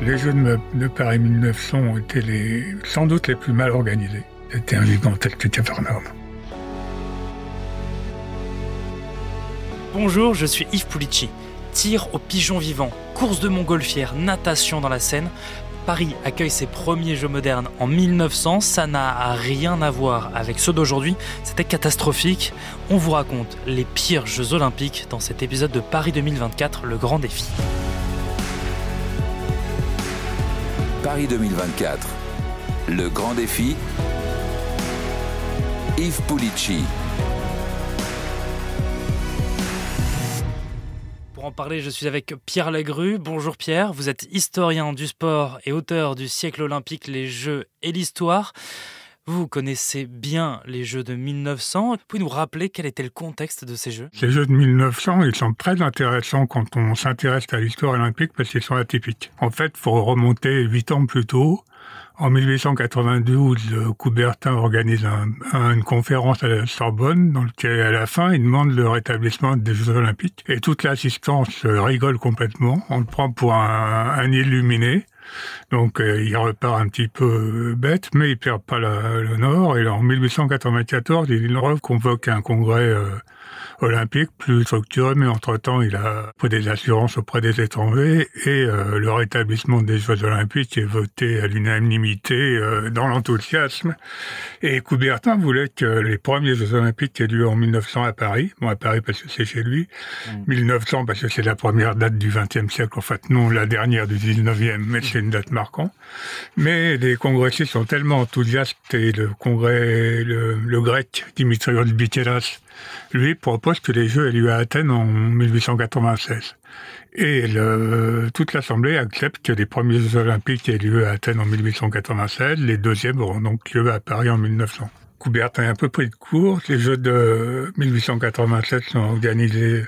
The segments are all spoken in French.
Les Jeux de Paris 1900 ont été les, sans doute les plus mal organisés. C'était un gigantesque capharnaüm. Bonjour, je suis Yves Pulici. Tir au pigeon vivant, course de montgolfière, natation dans la Seine. Paris accueille ses premiers Jeux modernes en 1900. Ça n'a rien à voir avec ceux d'aujourd'hui. C'était catastrophique. On vous raconte les pires Jeux olympiques dans cet épisode de Paris 2024, le grand défi. Paris 2024, le grand défi. Yves Pulici. Pour en parler, je suis avec Pierre Lagru. Bonjour Pierre, vous êtes historien du sport et auteur du siècle olympique, les Jeux et l'histoire. Vous connaissez bien les Jeux de 1900. Pouvez nous rappeler quel était le contexte de ces Jeux? Les Jeux de 1900, ils sont très intéressants quand on s'intéresse à l'histoire olympique parce qu'ils sont atypiques. En fait, il faut remonter huit ans plus tôt en 1892, Coubertin organise une conférence à la Sorbonne dans laquelle, à la fin, il demande le rétablissement des Jeux Olympiques. Et toute l'assistance rigole complètement. On le prend pour un, illuminé. Donc euh, il repart un petit peu bête, mais il perd pas le nord. Et en 1894, il convoque un congrès euh, olympique plus structuré, mais entre-temps, il a pris des assurances auprès des étrangers et euh, le rétablissement des Jeux olympiques est voté à l'unanimité euh, dans l'enthousiasme. Et Coubertin voulait que les premiers Jeux olympiques aient lieu en 1900 à Paris. Bon, à Paris parce que c'est chez lui. 1900 mm. parce que c'est la première date du XXe siècle. En fait, non, la dernière du XIXe, mais c'est une date marquante. Mais les congressistes sont tellement enthousiastes et le congrès, le, le grec Dimitrios Biteras, lui propose que les Jeux aient lieu à Athènes en 1896. Et toute l'Assemblée accepte que les premiers Jeux olympiques aient lieu à Athènes en 1896, les deuxièmes auront donc lieu à Paris en 1900. Coubertin est un peu pris de court. Les Jeux de 1887 sont organisés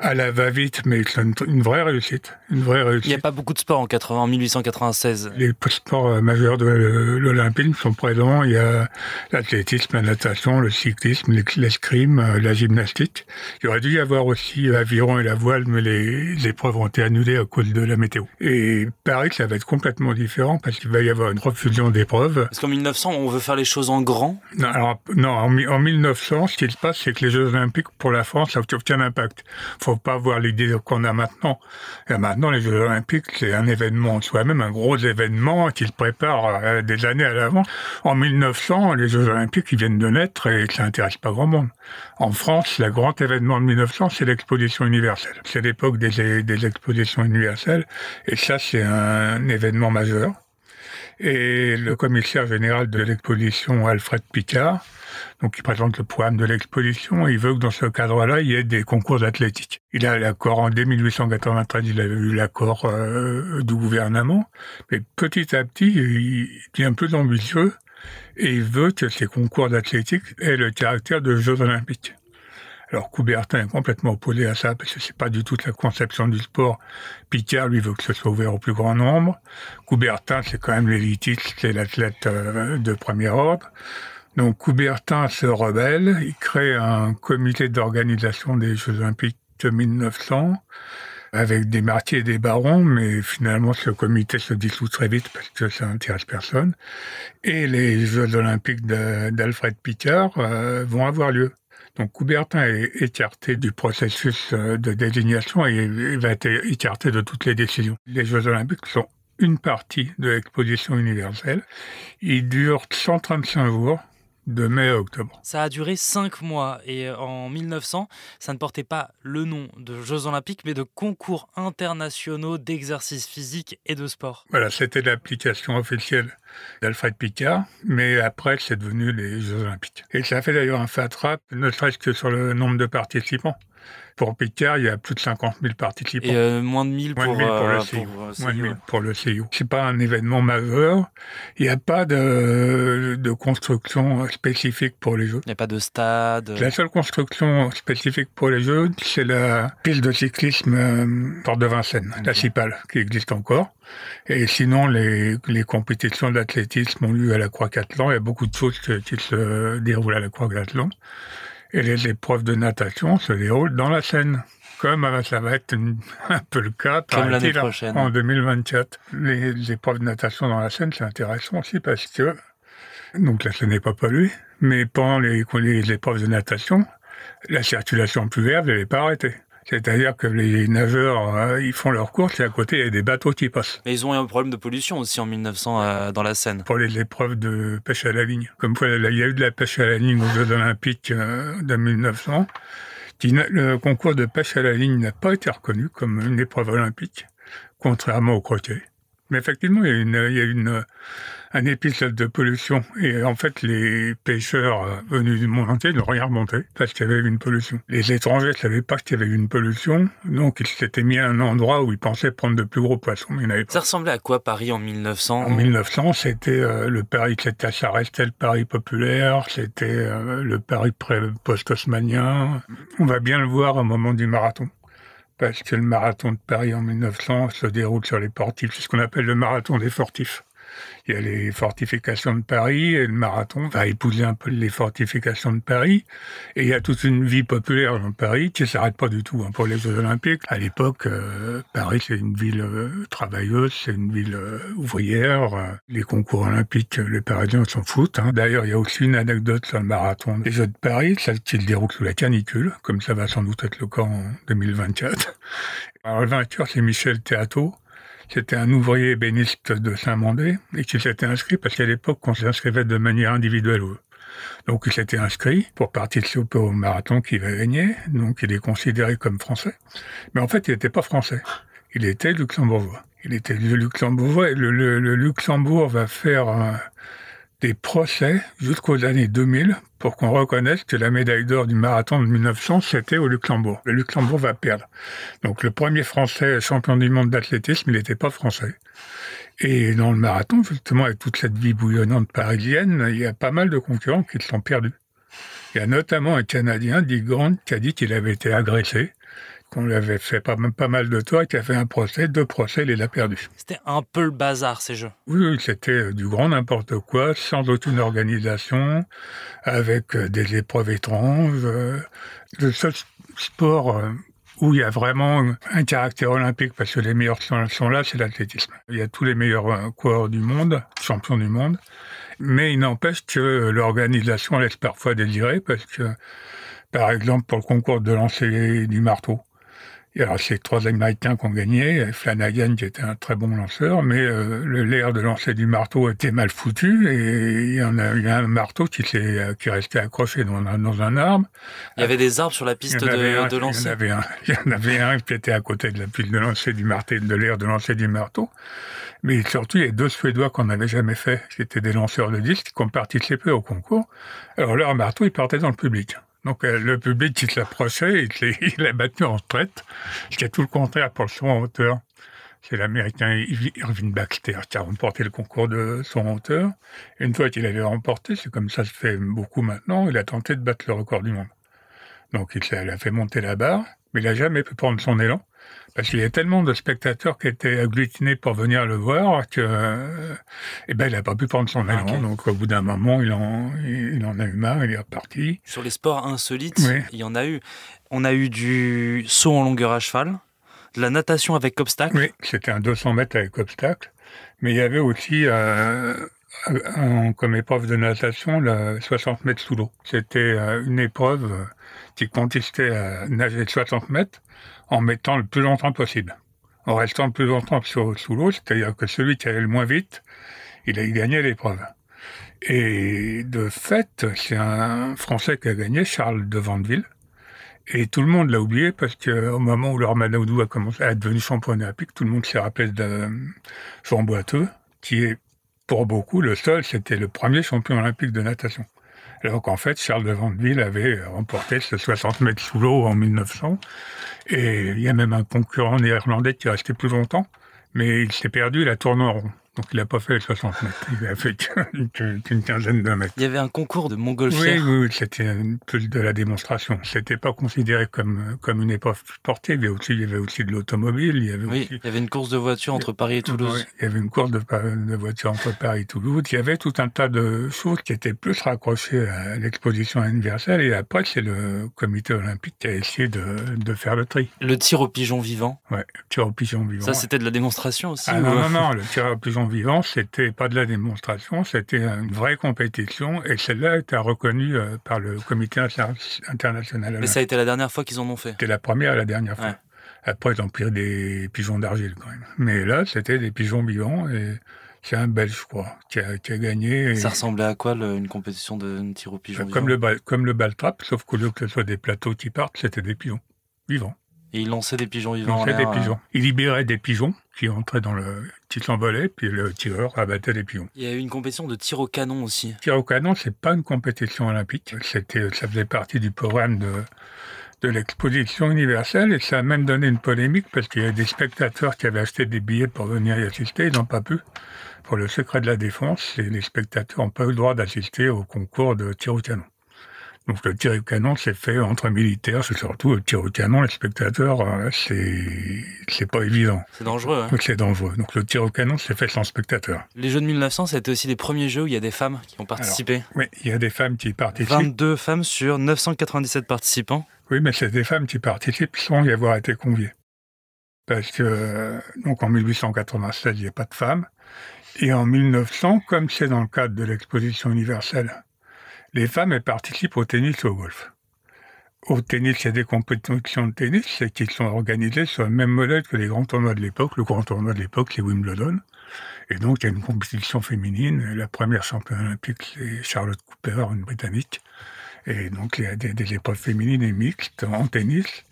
à la va-vite, mais c'est une, vraie réussite. Une vraie réussite. Il n'y a pas beaucoup de sports en, 80, 1896. Les sports euh, majeurs de l'Olympisme sont présents. Il y a l'athlétisme, la natation, le cyclisme, l'escrime, euh, la gymnastique. Il aurait dû y avoir aussi l'aviron et la voile, mais les, épreuves ont été annulées à cause de la météo. Et Paris, ça va être complètement différent parce qu'il va y avoir une refusion d'épreuves. Parce qu'en 1900, on veut faire les choses en grand? Non, alors, non en, en 1900, ce qui se passe, c'est que les Jeux Olympiques, pour la France, ça a aucun impact. Faut faut pas avoir l'idée qu'on a maintenant. Et maintenant, les Jeux Olympiques, c'est un événement soi-même, un gros événement qui se prépare euh, des années à l'avant. En 1900, les Jeux Olympiques, ils viennent de naître et ça intéresse pas grand monde. En France, le grand événement de 1900, c'est l'exposition universelle. C'est l'époque des, des expositions universelles et ça, c'est un événement majeur. Et le commissaire général de l'exposition, Alfred Picard, donc il présente le programme de l'exposition il veut que dans ce cadre-là, il y ait des concours athlétiques. Il a l'accord en dès 1893, il a eu l'accord euh, du gouvernement, mais petit à petit, il devient plus ambitieux et il veut que ces concours d'athlétique aient le caractère de Jeux olympiques. Alors Coubertin est complètement opposé à ça parce que c'est pas du tout la conception du sport. Picard, lui, veut que ce soit ouvert au plus grand nombre. Coubertin, c'est quand même l'élitiste, c'est l'athlète euh, de premier ordre. Donc Coubertin se rebelle, il crée un comité d'organisation des Jeux Olympiques de 1900 avec des martyrs et des barons, mais finalement ce comité se dissout très vite parce que ça n'intéresse personne. Et les Jeux Olympiques d'Alfred Picard euh, vont avoir lieu. Donc Coubertin est écarté du processus euh, de désignation et va être écarté de toutes les décisions. Les Jeux Olympiques sont une partie de l'exposition universelle. Ils durent 135 jours de mai à octobre. Ça a duré cinq mois et euh, en 1900, ça ne portait pas le nom de Jeux olympiques, mais de concours internationaux d'exercice physique et de sport. Voilà, c'était l'application officielle d'Alfred Picard, mais après, c'est devenu les Jeux olympiques. Et ça a fait d'ailleurs un fatrap, ne serait-ce que sur le nombre de participants. Pour Picard, il y a plus de 50 000 participants. Et euh, moins de 1000 pour, pour, le euh, CIO. Moins de 1000 pour le CIO. C'est pas un événement majeur. Il n'y a pas de, de construction spécifique pour les Jeux. Il n'y a pas de stade. La seule construction spécifique pour les Jeux, c'est la piste de cyclisme euh, Porte de Vincennes, la CIPAL, qui existe encore. Et sinon, les, les compétitions d'athlétisme ont lieu à la Croix-Catlan. Il y a beaucoup de choses qui se déroulent à la Croix-Catlan et les épreuves de natation se déroulent dans la Seine. comme ça va être une- un peu le cas Comme l'année paraît-il, prochaine. en 2024. Les, les épreuves de natation dans la Seine, c'est intéressant aussi parce que donc la Seine n'est pas polluée, mais pendant les, les épreuves de natation, la circulation pluviale, elle n'est pas arrêtée. C'est-à-dire que les nageurs, euh, ils font leur course et à côté, il y a des bateaux qui passent. Mais ils ont eu un problème de pollution aussi en 1900 euh, dans la Seine. pour les épreuves de pêche à la ligne. Comme quoi, il y a eu de la pêche à la ligne aux Jeux Olympiques euh, de 1900. qui n'a- Le concours de pêche à la ligne n'a pas été reconnu comme une épreuve olympique, contrairement au croquet. Mais effectivement, il y a, une, il y a une, un épisode de pollution. Et en fait, les pêcheurs euh, venus du monde entier n'ont rien remonté parce qu'il y avait eu une pollution. Les étrangers ne savaient pas qu'il y avait eu une pollution, donc ils s'étaient mis à un endroit où ils pensaient prendre de plus gros poissons. mais Il n'y en avait pas. Ça ressemblait à quoi Paris en 1900 En 1900, c'était euh, le Paris, c'était, ça restait le Paris populaire, c'était euh, le Paris post-haussmannien. On va bien le voir au moment du marathon. Parce que le marathon de Paris en 1900 se déroule sur les portifs. C'est ce qu'on appelle le marathon des fortifs. Il y a les fortifications de Paris et le marathon va épouser un peu les fortifications de Paris. Et il y a toute une vie populaire dans Paris qui ne s'arrête pas du tout hein, pour les Jeux Olympiques. À l'époque, euh, Paris, c'est une ville euh, travailleuse, c'est une ville euh, ouvrière. Les concours olympiques, les Parisiens s'en foutent. hein. D'ailleurs, il y a aussi une anecdote sur le marathon des Jeux de Paris, celle qui se déroule sous la canicule, comme ça va sans doute être le cas en 2024. Alors, le vainqueur, c'est Michel Théato. C'était un ouvrier ébéniste de Saint-Mandé et qui s'était inscrit parce qu'à l'époque, on s'inscrivait de manière individuelle. Donc, il s'était inscrit pour participer au marathon qu'il va gagner. Donc, il est considéré comme français. Mais en fait, il n'était pas français. Il était luxembourgeois. Il était luxembourgeois le, le- Luxembourg va faire des procès jusqu'aux années 2000 pour qu'on reconnaisse que la médaille d'or du marathon de 1900, c'était au Luxembourg. Le Luxembourg va perdre. Donc le premier Français champion du monde d'athlétisme, il n'était pas français. Et dans le marathon, justement, avec toute cette vie bouillonnante parisienne, il y a pas mal de concurrents qui se sont perdus. Il y a notamment un Canadien, Dick Grant, qui a dit qu'il avait été agressé, qu'on lui avait fait pas, pas mal de tort et qui a fait un procès, deux procès, il l'a perdu. C'était un peu le bazar ces jeux. Oui, c'était euh, du grand n'importe quoi, sans aucune organisation, avec euh, des épreuves étranges. euh. Le seul sport où il y a vraiment un caractère olympique, parce que les meilleurs sont, sont là, c'est l'athlétisme. Il y a tous les meilleurs coureurs du monde, champions du monde, mais il n'empêche que l'organisation laisse parfois désirer, parce que, par exemple, pour le concours de lancer du marteau, et alors, c'est trois Américains qui ont gagné, Flanagan qui était un très bon lanceur, mais euh, le l'air de lancer du marteau était mal foutu et il y en a, il y a un marteau qui s'est qui est resté accroché dans un, dans un arbre. Il y avait des arbres sur la piste de, un, de il y en lancer. avait un, il y en avait un qui était à côté de la pile de lancer du marteau, de l'air de lancer du marteau. Mais surtout, il y a deux Suédois qu'on n'avait jamais fait. C'était des lanceurs de disques qui ont participé au concours. Alors leur marteau, il partait dans le public. Donc euh, le public qui s'approchait, il l'a- il l'a battu en retraite, ce tout le contraire pour le en hauteur. C'est l'Américain Irving Baxter qui a remporté le concours de saut en hauteur. Une fois qu'il avait remporté, c'est comme ça se fait beaucoup maintenant, il a tenté de battre le record du monde. Donc il, s'est- il a fait monter la barre, mais il n'a jamais pu prendre son élan. Parce qu'il y a tellement de spectateurs qui étaient agglutinés pour venir le voir que, euh, eh ben, il n'a pas pu prendre son élan. Ok. Donc, au bout d'un moment, il en, il en a eu marre, il est reparti. Sur les sports insolites, Oui. il y en a eu. On a eu du saut en longueur à cheval, de la natation avec obstacle. Oui, c'était un 200 mètres avec obstacle. Mais il y avait aussi, euh, un- comme épreuve de natation, le 60 mètres sous l'eau. C'était euh, une épreuve euh, qui consistait à nager 60 mètres en mettant le plus longtemps possible. En restant le plus longtemps sous, sous l'eau, c'est-à-dire que celui qui allait le moins vite, il a gagné l'épreuve. Et de fait, c'est un Français qui a gagné, Charles de Vandeville. Et tout le monde l'a oublié parce qu'au moment où Laure Manodou a commencé à devenu champion olympique, tout le monde s'est rappelé de Jean Boiteux, qui est pour beaucoup le seul, c'était le premier champion olympique de natation. Alors qu'en fait, Charles de Vandeville avait remporté ce 60 mètres sous l'eau en 1900. Et il y a même un concurrent néerlandais qui est resté plus longtemps, mais il s'est perdu, il a tourné en rond. Donc il n'a pas fait les 60 mètres, il a fait qu'une quinzaine de mètres. Il y avait un concours de Oui, montgolfière. oui, oui, c'était peu de la démonstration. C'était pas considéré comme, comme une épreuve sportive. Il y avait aussi, il y avait aussi de l'automobile. Il y avait Oui, aussi il y avait une course de voiture entre Paris et Toulouse. Il y avait une course de, voitures entre Paris et Toulouse. Il y avait tout un tas de choses qui étaient plus raccrochées à l'exposition universelle. Et après, c'est le comité olympique qui a essayé de, de faire le tri. Le tir au pigeon vivant, Ouais, tir au pigeon vivant. ça c'était de la démonstration aussi. Ah ou- non, non, non, le tir au pigeon vivant, c'était pas de la démonstration, c'était une vraie compétition. Et celle-là était reconnue euh, par le comité inter- international Mais ça a été la dernière fois qu'ils en ont fait. C'était la première et la dernière fois. Ouais. Après, ils ont pris des pigeons d'argile quand même. Mais là, c'était des pigeons vivants et c'est un Belge, je crois, qui a, qui a gagné. Et- Ça ressemblait à quoi le- une compétition de tir au pigeon comme, le bal, comme le sauf qu'au lieu que ce soit des plateaux qui partent, c'était des pigeons vivants. Et ils lançaient des pigeons Ils vivants. en lançaient des euh, pigeons. Ils libéraient des pigeons qui entraient dans le... puis le tireur abattait les pigeons. Il y a eu une compétition de tir au canon aussi. Tir au canon, c'est pas une compétition olympique. C'était, ça faisait partie du programme de, de l'exposition universelle et ça a même donné une polémique parce qu'il y a des spectateurs qui avaient acheté des billets pour venir y assister, ils n'ont pas pu. Pour le secret de la défense, et les spectateurs n'ont pas eu le droit d'assister au concours de tir au canon. Donc le tir au canon, c'est fait entre militaires, c'est surtout le tir au canon, les spectateurs, euh, c'est, c'est pas évident. C'est dangereux. hein. Donc c'est dangereux. Donc le tir au canon, c'est fait sans spectateurs. Les Jeux de 1900, c'était aussi les premiers jeux où il y a des femmes qui ont participé. Oui, il y a des femmes qui participent. 22 femmes sur 997 participants. Oui, mais c'est des femmes qui participent sans y avoir été conviées. Parce que, donc en 1896, il n'y a pas de femmes. Et en 1900, comme c'est dans le cadre de l'exposition universelle, les femmes, participent au tennis et au golf. Au tennis, il y a des compétitions de tennis qui sont organisées sur le même modèle que les grands tournois de l'époque. Le grand tournoi de l'époque, c'est Wimbledon. Et donc, il y a une compétition féminine. La première championne olympique, c'est Charlotte Cooper, une Britannique. Et donc, il y a des, des épreuves féminines et mixtes en tennis.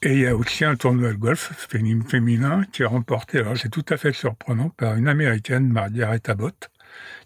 Et il y a aussi un tournoi de golf féminin qui est remporté, alors c'est tout à fait surprenant, par une américaine, Margaret Abbott,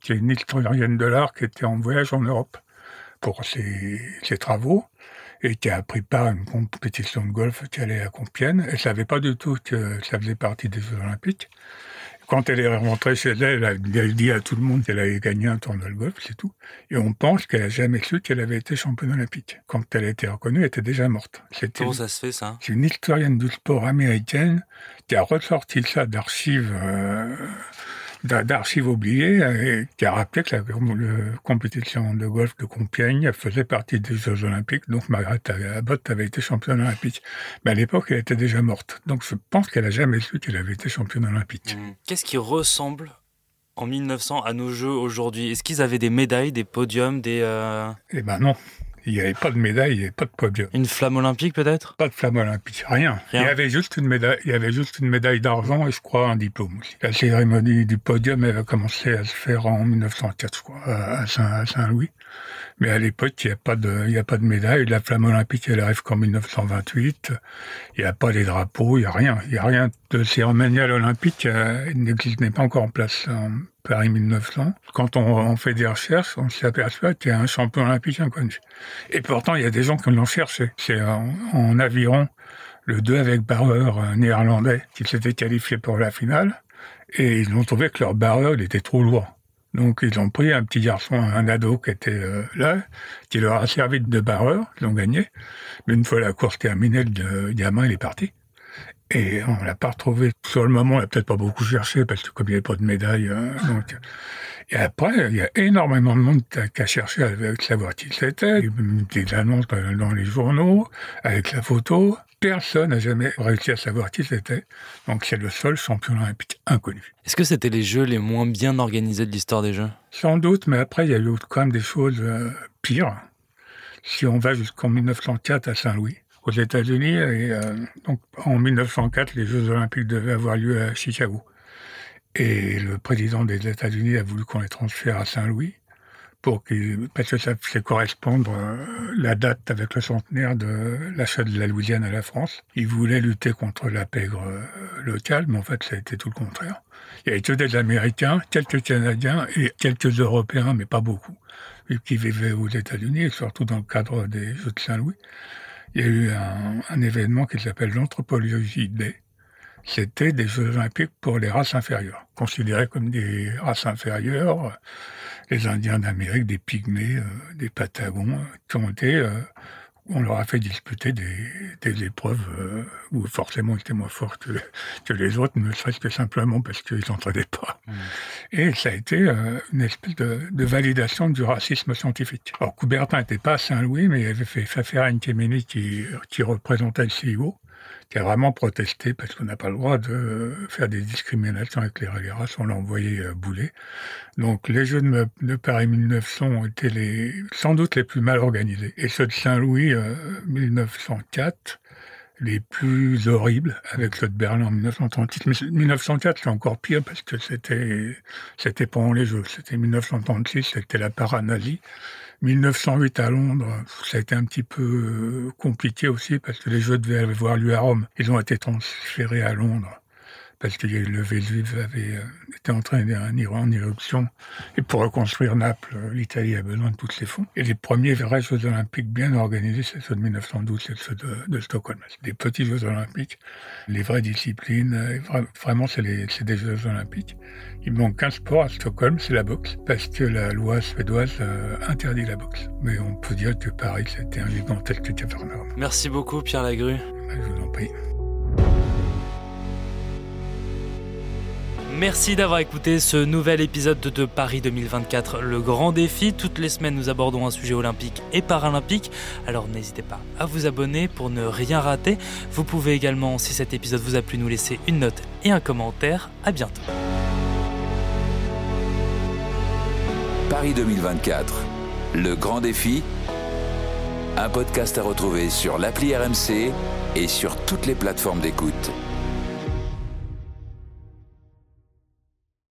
qui est une historienne de l'art qui était en voyage en Europe pour ses, ses travaux et qui a pris part à une compétition de golf qui allait à Compiègne. Elle savait pas du tout que ça faisait partie des Jeux Olympiques. Quand elle est rentrée chez elle, elle dit à tout le monde qu'elle avait gagné un tournoi de golf, c'est tout. Et on pense qu'elle a jamais su qu'elle avait été championne olympique. Quand elle a été reconnue, elle était déjà morte. C'était Comment ça se fait ça? c'est une historienne du sport américaine qui a ressorti ça d'archives euh, d'archives oubliées et qui a rappelé que la le compétition de golf de Compiègne faisait partie des Jeux Olympiques. Donc Margaret Abbott avait été championne olympique. Mais à l'époque, elle était déjà morte. Donc je pense qu'elle a jamais su qu'elle avait été championne olympique. Hmm. Qu'est-ce qui ressemble en 1900 à nos Jeux aujourd'hui? Est-ce qu'ils avaient des médailles, des podiums, des euh, Eh ben non, il n'y avait pas de médaille, il n'y avait pas de podium. une flamme olympique peut-être? Pas de flamme olympique, rien. Rien. Il y avait juste une médaille, il y avait juste une médaille d'argent et je crois un diplôme aussi. La cérémonie du podium, elle a commencé à se faire en 1904, je crois, à Saint- à Saint-Louis. Mais à l'époque, il n'y a pas de, il y a pas de médaille. La flamme olympique, elle arrive qu'en 1928. Il n'y a pas les drapeaux, il n'y a rien. Il n'y a rien de cérémonial olympique, euh, il n'est pas encore en place en Paris 1900. Quand on, fait des recherches, on s'aperçoit qu'il y a un champion olympique inconnu. Et pourtant, il y a des gens qui l'ont cherché. C'est en, en aviron, le 2 avec barreur euh, néerlandais qui s'était qualifié pour la finale. Et ils ont trouvé que leur barreur, il était trop lourd. Donc ils ont pris un petit garçon, un ado qui était euh, là, qui leur a servi de barreur, ils ont gagné. Mais une fois la course terminée, le gamin, il est parti. Et on l'a pas retrouvé. Sur le moment, on l'a peut-être pas beaucoup cherché, parce que comme il n'y avait pas de médaille, donc... Et après, il y a énormément de monde qui a- cherché à savoir qui c'était. Il y a eu Des annonces dans dans les journaux, avec la photo. Personne n'a jamais réussi à savoir qui c'était. Donc c'est le seul champion olympique inconnu. Est-ce que c'était les Jeux les moins bien organisés de l'histoire des Jeux? Sans doute, mais après, il y a eu quand même des choses euh, pires. Si on va jusqu'en 1904 à Saint-Louis, aux États-Unis, et euh, donc en 1904, les Jeux Olympiques devaient avoir lieu à Chicago. Et le président des États-Unis a voulu qu'on les transfère à Saint-Louis qu'il, parce que ça fait correspondre euh, la date avec le centenaire de l'achat de la Louisiane à la France. Il voulait lutter contre la pègre euh, locale, mais en fait, ça a été tout le contraire. Il y avait que des Américains, quelques Canadiens et quelques Européens, mais pas beaucoup, qui vivaient aux États-Unis surtout dans le cadre des Jeux de Saint-Louis. Il y a eu un, événement qui s'appelle l'Anthropologie Day, c'était des Jeux olympiques pour les races inférieures, considérées comme des races inférieures, les Indiens d'Amérique, des Pygmées, euh, des Patagons, qui ont été on leur a fait disputer des, épreuves euh, où forcément ils étaient moins forts que, les autres, ne serait-ce que simplement parce qu'ils n'entraînaient pas. Mmh. Et ça a été euh, une espèce de, validation du racisme scientifique. Alors Coubertin n'était pas à Saint-Louis, mais il avait fait Fafera Nkemeni qui, qui représentait le CIO qui a vraiment protesté parce qu'on n'a pas le droit de faire des discriminations avec les races, on l'a envoyé euh, bouler. Donc les Jeux de, Paris 1900 ont été les, sans doute les plus mal organisés. Et ceux de Saint-Louis 1904, euh, les plus horribles, avec ceux de Berlin en 1936. Mais 1904, c'est encore pire parce que c'était, c'était pendant les Jeux. C'était 1936, c'était la paranazie. 1908 à Londres, ça a été un petit peu euh, compliqué aussi parce que les Jeux devaient avoir lieu à Rome. Ils ont été transférés à Londres parce que le Vésuve avait euh, entraîné en en éruption. Et pour reconstruire Naples, euh, l'Italie a besoin de tous ses fonds. Et les premiers vrais Jeux olympiques bien organisés, c'est ceux de 1912, c'est ceux de, Stockholm. C'est des petits Jeux olympiques, les vraies disciplines. Euh, vraiment, c'est des Jeux olympiques. Il manque qu'un sport à Stockholm, c'est la boxe, parce que la loi suédoise interdit la boxe. Mais on peut dire que Paris, c'était un gigantesque cafarnaum. Merci beaucoup, Pierre Lagrue. Je vous en prie. Merci d'avoir écouté ce nouvel épisode de Paris 2024, le grand défi. Toutes les semaines, nous abordons un sujet olympique et paralympique. Alors n'hésitez pas à vous abonner pour ne rien rater. Vous pouvez également, si cet épisode vous a plu, nous laisser une note et un commentaire. À bientôt. Paris 2024, le grand défi. Un podcast à retrouver sur l'appli RMC et sur toutes les plateformes d'écoute.